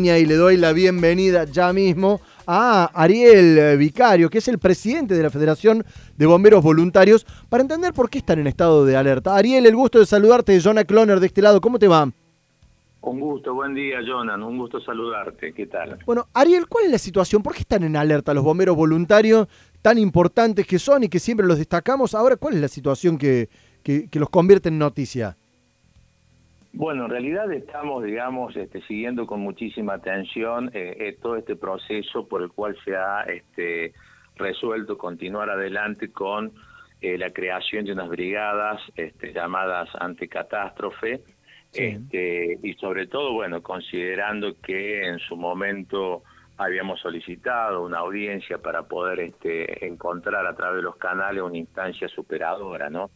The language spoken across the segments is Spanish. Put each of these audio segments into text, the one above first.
y le doy la bienvenida ya mismo a Ariel eh, Vicario, que es el presidente de la Federación de Bomberos Voluntarios, para entender por qué están en estado de alerta. Ariel, el gusto de saludarte, Jonah Cloner de este lado, ¿cómo te va? Un gusto, buen día, Jonan, un gusto saludarte, ¿qué tal? Bueno, Ariel, ¿cuál es la situación? ¿Por qué están en alerta los bomberos voluntarios tan importantes que son y que siempre los destacamos? Ahora, ¿cuál es la situación que, que, que los convierte en noticia? Bueno, en realidad estamos, digamos, este, siguiendo con muchísima atención eh, eh, todo este proceso por el cual se ha este, resuelto continuar adelante con eh, la creación de unas brigadas este, llamadas anticatástrofe, este, y sobre todo, bueno, considerando que en su momento habíamos solicitado una audiencia para poder este, encontrar a través de los canales una instancia superadora, ¿no?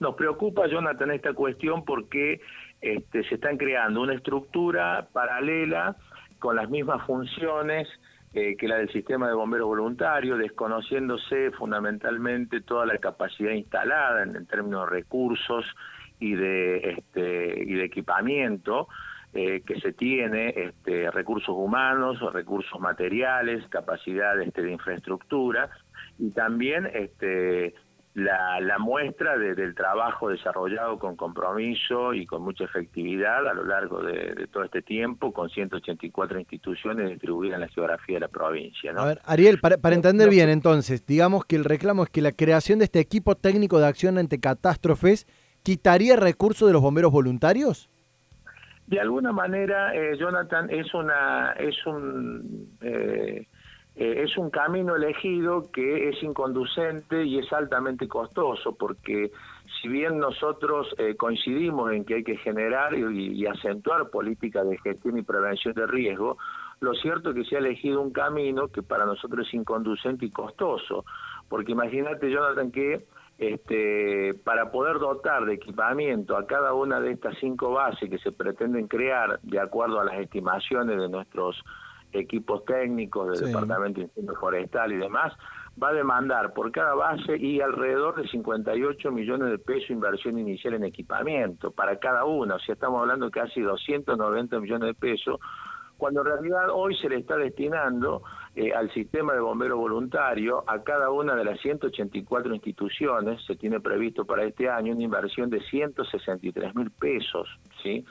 Nos preocupa, Jonathan, esta cuestión porque este, se están creando una estructura paralela con las mismas funciones eh, que la del sistema de bomberos voluntarios, desconociéndose fundamentalmente toda la capacidad instalada en, términos de recursos y de, este, y de equipamiento eh, que se tiene, este, recursos humanos, recursos materiales, capacidad este, de infraestructura y también este, la, la muestra del trabajo desarrollado con compromiso y con mucha efectividad a lo largo de, todo este tiempo, con 184 instituciones distribuidas en la geografía de la provincia. A ver, Ariel, para, para entender bien entonces, digamos que el reclamo es que la creación de este equipo técnico de acción ante catástrofes quitaría recursos de los bomberos voluntarios. De alguna manera, eh, Jonathan, es una es un eh, eh, es un camino elegido que es inconducente y es altamente costoso, porque si bien nosotros eh, coincidimos en que hay que generar y, acentuar políticas de gestión y prevención de riesgo, lo cierto es que se ha elegido un camino que para nosotros es inconducente y costoso, porque imagínate, Jonathan, que este, para poder dotar de equipamiento a cada una de estas cinco bases que se pretenden crear de acuerdo a las estimaciones de nuestros equipos técnicos del Departamento de Incendio Forestal y demás, va a demandar por cada base y alrededor de 58 millones de pesos inversión inicial en equipamiento para cada una, o sea, estamos hablando de casi 290 millones de pesos, cuando en realidad hoy se le está destinando eh, al sistema de bomberos voluntario a cada una de las 184 instituciones, se tiene previsto para este año una inversión de 163 mil pesos, ¿sí?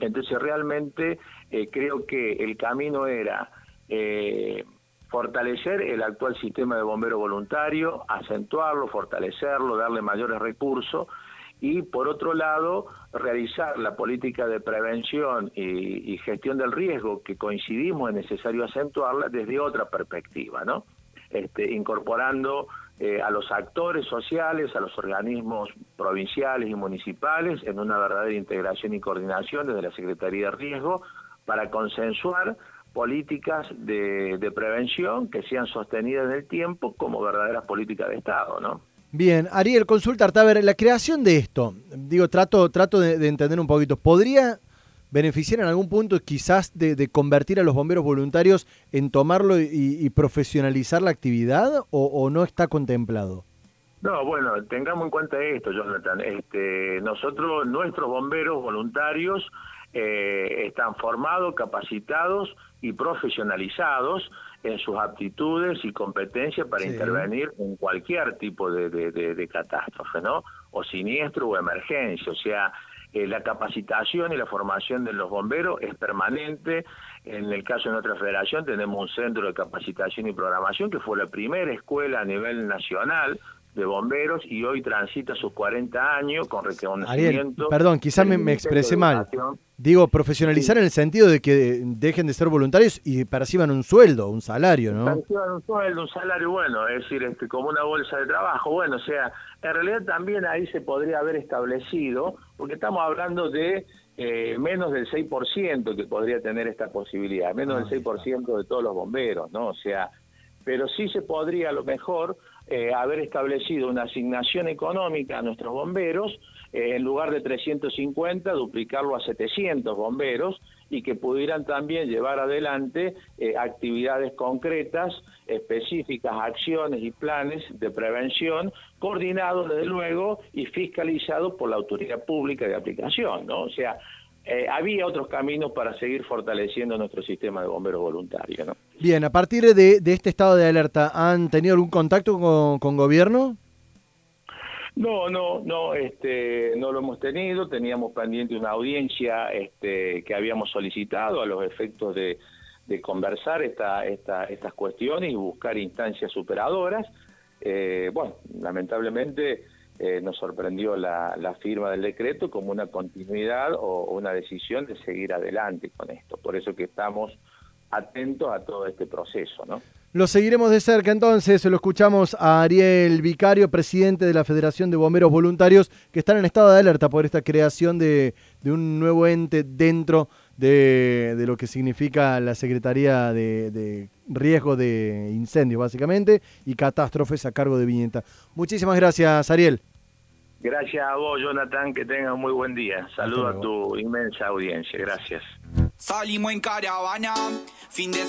Entonces realmente eh, creo que el camino era eh, fortalecer el actual sistema de bombero voluntario, acentuarlo, fortalecerlo, darle mayores recursos y por otro lado realizar la política de prevención y, y, gestión del riesgo que coincidimos es necesario acentuarla desde otra perspectiva, ¿no? Este, incorporando eh, a los actores sociales, a los organismos provinciales y municipales en una verdadera integración y coordinación desde la Secretaría de Riesgo para consensuar políticas de, prevención que sean sostenidas en el tiempo como verdaderas políticas de Estado, ¿no? Bien, Ariel, consultarte, a ver, la creación de esto, digo, trato, trato de entender un poquito, ¿podría beneficiar en algún punto quizás de, convertir a los bomberos voluntarios en tomarlo y, profesionalizar la actividad o, no está contemplado? No, bueno, tengamos en cuenta esto, Jonathan. Este, nosotros, nuestros bomberos voluntarios eh, están formados, capacitados y profesionalizados en sus aptitudes y competencias para intervenir en cualquier tipo de, de catástrofe, ¿no? O siniestro o emergencia. O sea, eh, la capacitación y la formación de los bomberos es permanente. En el caso de nuestra federación tenemos un centro de capacitación y programación que fue la primera escuela a nivel nacional de bomberos y hoy transita sus 40 años con reconocimiento. perdón, quizás me, expresé mal. Digo, profesionalizar en el sentido de que dejen de ser voluntarios y perciban un sueldo, un salario, ¿no? Perciban un sueldo, un salario bueno, es decir, este, como una bolsa de trabajo. Bueno, o sea, en realidad también ahí se podría haber establecido, porque estamos hablando de eh, menos del 6% que podría tener esta posibilidad, menos del 6% de todos los bomberos, ¿no? O sea, pero sí se podría a lo mejor eh, haber establecido una asignación económica a nuestros bomberos, eh, en lugar de 350, duplicarlo a 700 bomberos y que pudieran también llevar adelante eh, actividades concretas, específicas, acciones y planes de prevención, coordinados desde luego y fiscalizados por la autoridad pública de aplicación, ¿no? O sea, eh, había otros caminos para seguir fortaleciendo nuestro sistema de bomberos voluntarios. ¿no? Bien, a partir de, este estado de alerta, ¿han tenido algún contacto con, gobierno? No, no, no, este, no lo hemos tenido. Teníamos pendiente una audiencia este, que habíamos solicitado a los efectos de, conversar esta, esta, estas cuestiones y buscar instancias superadoras. Eh, bueno, lamentablemente eh, nos sorprendió la, firma del decreto como una continuidad o, una decisión de seguir adelante con esto. Por eso que estamos atentos a todo este proceso, ¿no? Lo seguiremos de cerca entonces, lo escuchamos a Ariel Vicario, presidente de la Federación de Bomberos Voluntarios, que están en estado de alerta por esta creación de, un nuevo ente dentro de, lo que significa la Secretaría de, de, Riesgo de Incendios, básicamente, y catástrofes a cargo de Viñeta. Muchísimas gracias, Ariel. Gracias a vos, Jonathan, que tengas un muy buen día. Saludo a tu inmensa audiencia. Gracias. Salimos en caravana, fin de